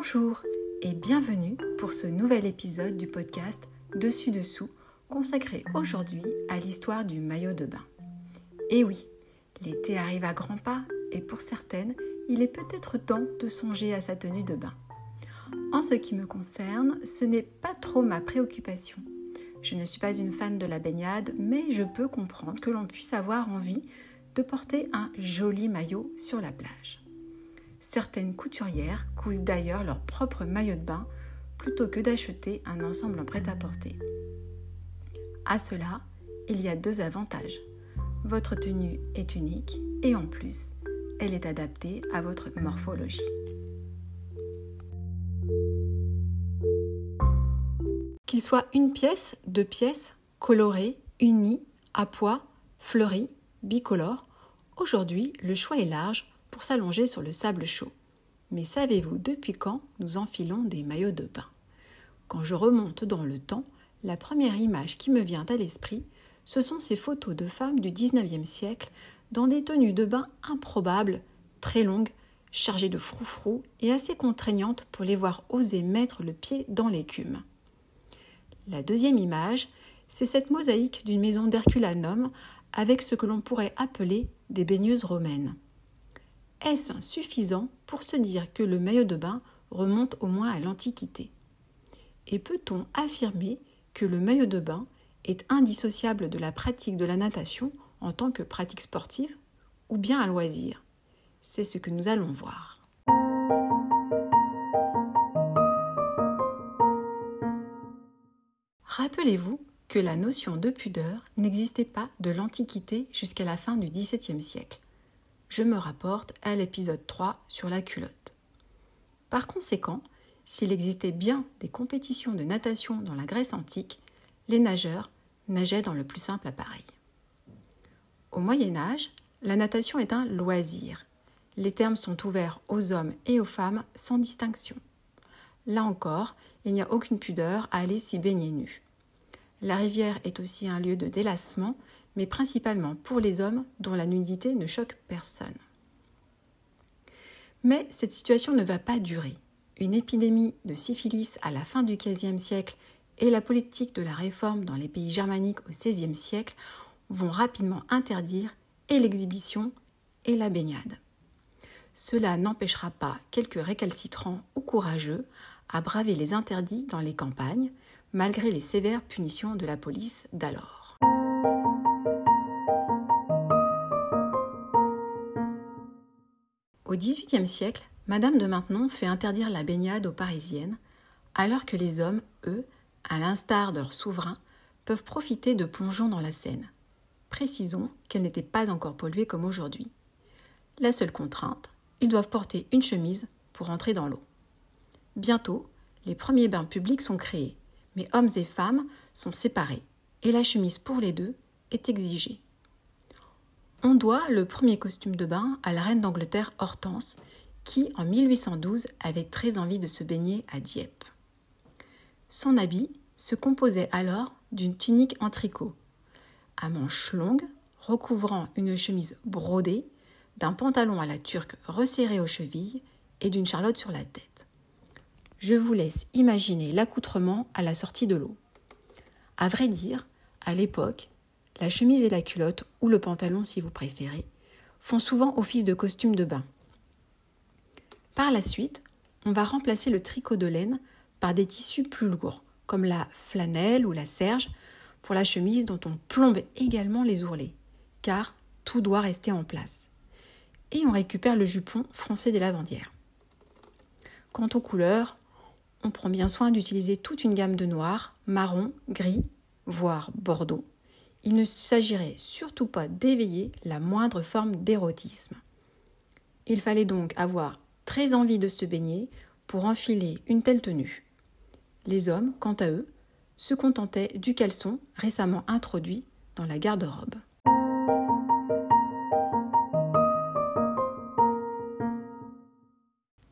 Bonjour et bienvenue pour ce nouvel épisode du podcast Dessus Dessous consacré aujourd'hui à l'histoire du maillot de bain. Et oui, l'été arrive à grands pas et pour certaines, il est peut-être temps de songer à sa tenue de bain. En ce qui me concerne, ce n'est pas trop ma préoccupation. Je ne suis pas une fan de la baignade, mais je peux comprendre que l'on puisse avoir envie de porter un joli maillot sur la plage. Certaines couturières cousent d'ailleurs leur propre maillot de bain plutôt que d'acheter un ensemble en prêt-à-porter. À cela, il y a deux avantages. Votre tenue est unique et en plus, elle est adaptée à votre morphologie. Qu'il soit une pièce, deux pièces, colorées, unies, à poids, fleuries, bicolores, aujourd'hui le choix est large pour s'allonger sur le sable chaud. Mais savez-vous depuis quand nous enfilons des maillots de bain? Quand je remonte dans le temps, la première image qui me vient à l'esprit, ce sont ces photos de femmes du XIXe siècle dans des tenues de bain improbables, très longues, chargées de froufrous et assez contraignantes pour les voir oser mettre le pied dans l'écume. La deuxième image, c'est cette mosaïque d'une maison d'Herculanum avec ce que l'on pourrait appeler des baigneuses romaines. Est-ce suffisant pour se dire que le maillot de bain remonte au moins à l'Antiquité? Et peut-on affirmer que le maillot de bain est indissociable de la pratique de la natation en tant que pratique sportive ou bien un loisir? C'est ce que nous allons voir. Rappelez-vous que la notion de pudeur n'existait pas de l'Antiquité jusqu'à la fin du XVIIe siècle je me rapporte à l'épisode 3 sur la culotte. Par conséquent, s'il existait bien des compétitions de natation dans la Grèce antique, les nageurs nageaient dans le plus simple appareil. Au Moyen Âge, la natation est un loisir. Les termes sont ouverts aux hommes et aux femmes sans distinction. Là encore, il n'y a aucune pudeur à aller s'y baigner nu. La rivière est aussi un lieu de délassement mais principalement pour les hommes dont la nudité ne choque personne. Mais cette situation ne va pas durer. Une épidémie de syphilis à la fin du XVe siècle et la politique de la réforme dans les pays germaniques au XVIe siècle vont rapidement interdire et l'exhibition et la baignade. Cela n'empêchera pas quelques récalcitrants ou courageux à braver les interdits dans les campagnes, malgré les sévères punitions de la police d'alors. XVIIIe siècle, Madame de Maintenon fait interdire la baignade aux Parisiennes, alors que les hommes, eux, à l'instar de leur souverain, peuvent profiter de plongeons dans la Seine. Précisons qu'elle n'était pas encore polluée comme aujourd'hui. La seule contrainte, ils doivent porter une chemise pour entrer dans l'eau. Bientôt, les premiers bains publics sont créés, mais hommes et femmes sont séparés, et la chemise pour les deux est exigée. On doit le premier costume de bain à la reine d'Angleterre Hortense, qui en 1812 avait très envie de se baigner à Dieppe. Son habit se composait alors d'une tunique en tricot, à manches longues, recouvrant une chemise brodée, d'un pantalon à la turque resserré aux chevilles et d'une charlotte sur la tête. Je vous laisse imaginer l'accoutrement à la sortie de l'eau. À vrai dire, à l'époque, la chemise et la culotte, ou le pantalon si vous préférez, font souvent office de costume de bain. Par la suite, on va remplacer le tricot de laine par des tissus plus lourds, comme la flanelle ou la serge, pour la chemise dont on plombe également les ourlets, car tout doit rester en place. Et on récupère le jupon froncé des lavandières. Quant aux couleurs, on prend bien soin d'utiliser toute une gamme de noir, marron, gris, voire bordeaux, il ne s'agirait surtout pas d'éveiller la moindre forme d'érotisme. Il fallait donc avoir très envie de se baigner pour enfiler une telle tenue. Les hommes, quant à eux, se contentaient du caleçon récemment introduit dans la garde-robe.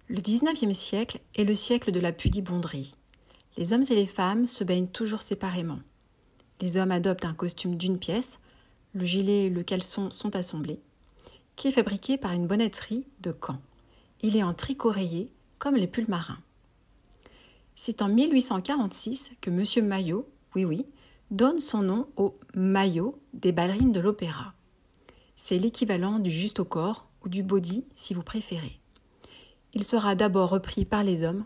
Le XIXe siècle est le siècle de la pudibonderie. Les hommes et les femmes se baignent toujours séparément. Les hommes adoptent un costume d'une pièce, le gilet et le caleçon sont assemblés, qui est fabriqué par une bonnetterie de Caen. Il est en tricot rayé, comme les pulls marins. C'est en 1846 que M. Maillot, oui oui, donne son nom au maillot des ballerines de l'opéra. C'est l'équivalent du juste au corps ou du body si vous préférez. Il sera d'abord repris par les hommes,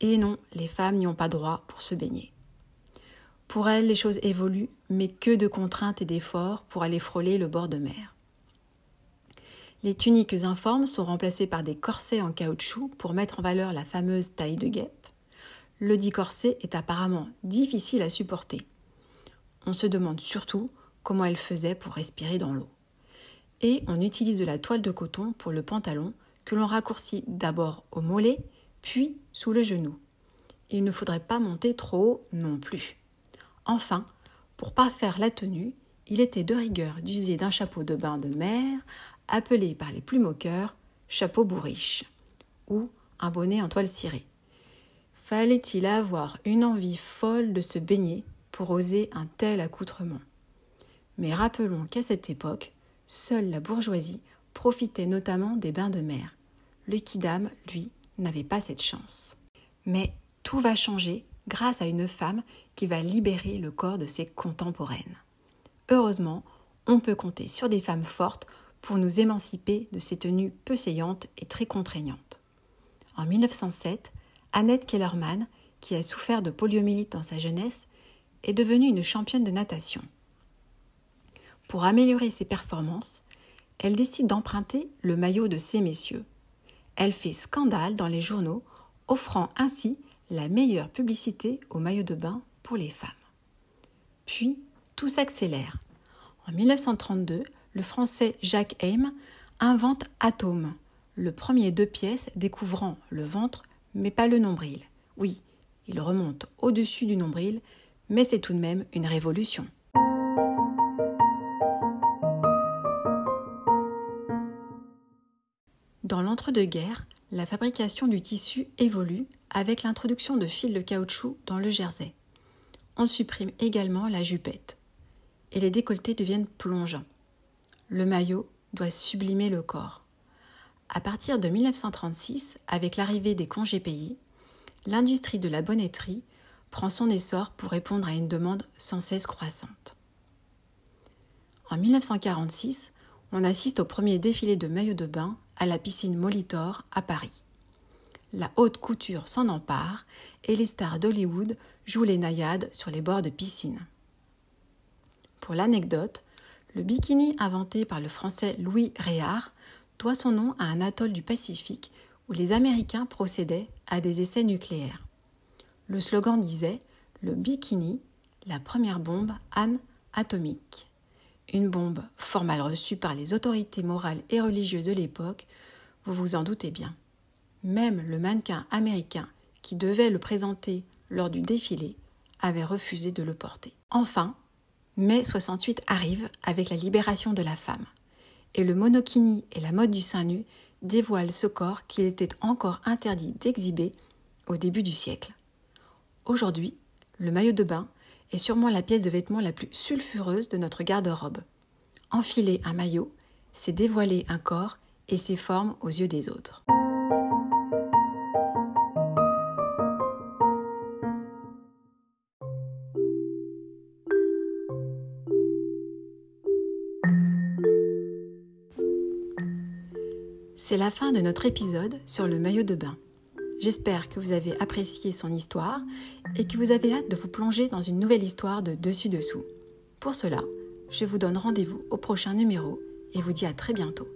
et non, les femmes n'y ont pas droit pour se baigner. Pour elles, les choses évoluent, mais que de contraintes et d'efforts pour aller frôler le bord de mer. Les tuniques informes sont remplacées par des corsets en caoutchouc pour mettre en valeur la fameuse taille de guêpe. Le dit corset est apparemment difficile à supporter. On se demande surtout comment elle faisait pour respirer dans l'eau. Et on utilise de la toile de coton pour le pantalon que l'on raccourcit d'abord au mollet, puis sous le genou. Il ne faudrait pas monter trop haut non plus. Enfin, pour parfaire la tenue, il était de rigueur d'user d'un chapeau de bain de mer, appelé par les plus moqueurs chapeau bourriche, ou un bonnet en toile cirée. Fallait-il avoir une envie folle de se baigner pour oser un tel accoutrement? Mais rappelons qu'à cette époque, seule la bourgeoisie profitait notamment des bains de mer. Le kidam, lui, n'avait pas cette chance. Mais tout va changer grâce à une femme qui va libérer le corps de ses contemporaines. Heureusement, on peut compter sur des femmes fortes pour nous émanciper de ces tenues peu saillantes et très contraignantes. En 1907, Annette Kellerman, qui a souffert de poliomyélite dans sa jeunesse, est devenue une championne de natation. Pour améliorer ses performances, elle décide d'emprunter le maillot de ces messieurs. Elle fait scandale dans les journaux, offrant ainsi la meilleure publicité au maillot de bain pour les femmes. Puis, tout s'accélère. En 1932, le français Jacques Heim invente Atome, le premier deux pièces découvrant le ventre mais pas le nombril. Oui, il remonte au-dessus du nombril, mais c'est tout de même une révolution. Dans l'entre-deux-guerres, la fabrication du tissu évolue avec l'introduction de fils de caoutchouc dans le jersey. On supprime également la jupette et les décolletés deviennent plongeants. Le maillot doit sublimer le corps. À partir de 1936, avec l'arrivée des congés payés, l'industrie de la bonnetterie prend son essor pour répondre à une demande sans cesse croissante. En 1946, on assiste au premier défilé de maillots de bain à la piscine Molitor à Paris. La haute couture s'en empare et les stars d'Hollywood jouent les naïades sur les bords de piscine. Pour l'anecdote, le bikini inventé par le français Louis Réard doit son nom à un atoll du Pacifique où les Américains procédaient à des essais nucléaires. Le slogan disait Le bikini, la première bombe Anne atomique. Une bombe fort mal reçue par les autorités morales et religieuses de l'époque, vous vous en doutez bien. Même le mannequin américain qui devait le présenter lors du défilé avait refusé de le porter. Enfin, mai 68 arrive avec la libération de la femme et le monokini et la mode du sein nu dévoilent ce corps qu'il était encore interdit d'exhiber au début du siècle. Aujourd'hui, le maillot de bain est sûrement la pièce de vêtement la plus sulfureuse de notre garde-robe. Enfiler un maillot, c'est dévoiler un corps et ses formes aux yeux des autres. C'est la fin de notre épisode sur le maillot de bain. J'espère que vous avez apprécié son histoire et que vous avez hâte de vous plonger dans une nouvelle histoire de dessus-dessous. Pour cela, je vous donne rendez-vous au prochain numéro et vous dis à très bientôt.